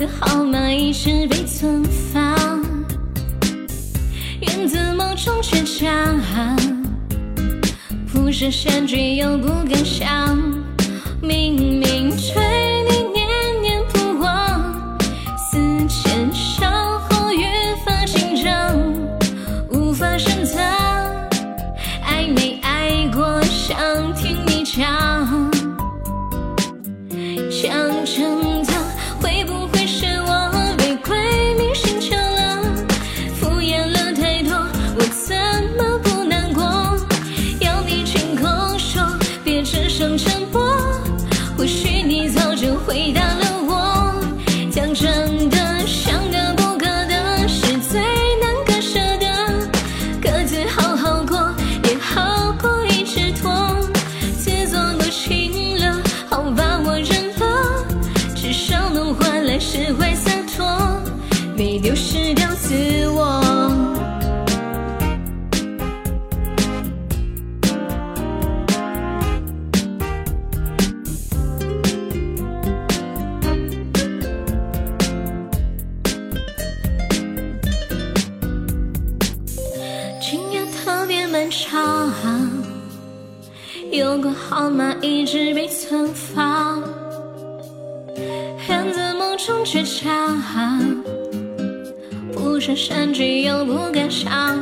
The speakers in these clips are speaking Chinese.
的号码一直被存放，源自某种倔强，不是善举又不敢想，明明对你念念不忘，思前想后越发紧张，无法深藏，爱没爱过想听你讲。讲少能换来释怀洒脱，没丢失掉自我。今夜特别漫长，有个号码一直被存放，源自某种倔强，不是善举又不敢想，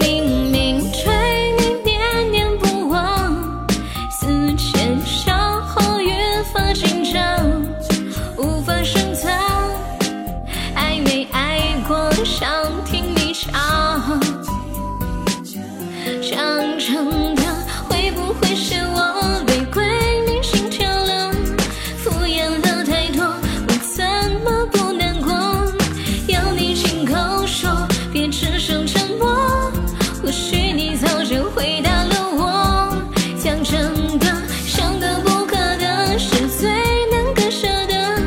明明对你念念不忘，思前想后越发紧张，无法深藏，爱没爱过想听你讲。想成回答了我。讲真的，想得不可得，是最难割舍的。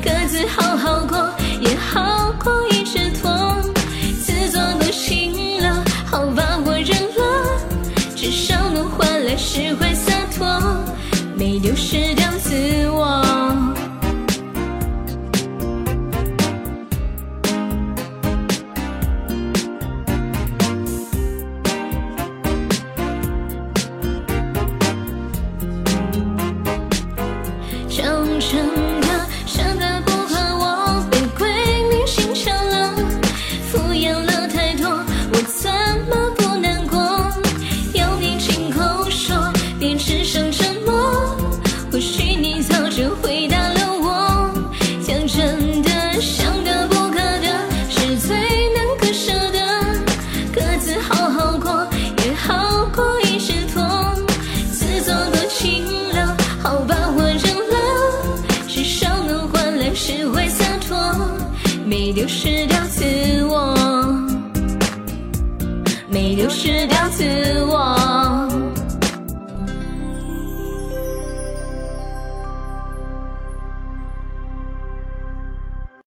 各自好好过，也好过一直拖。自作多情了，好吧，我认了，至少能换来释怀洒脱，没丢失掉自我。丢失掉自我，没丢失掉自我。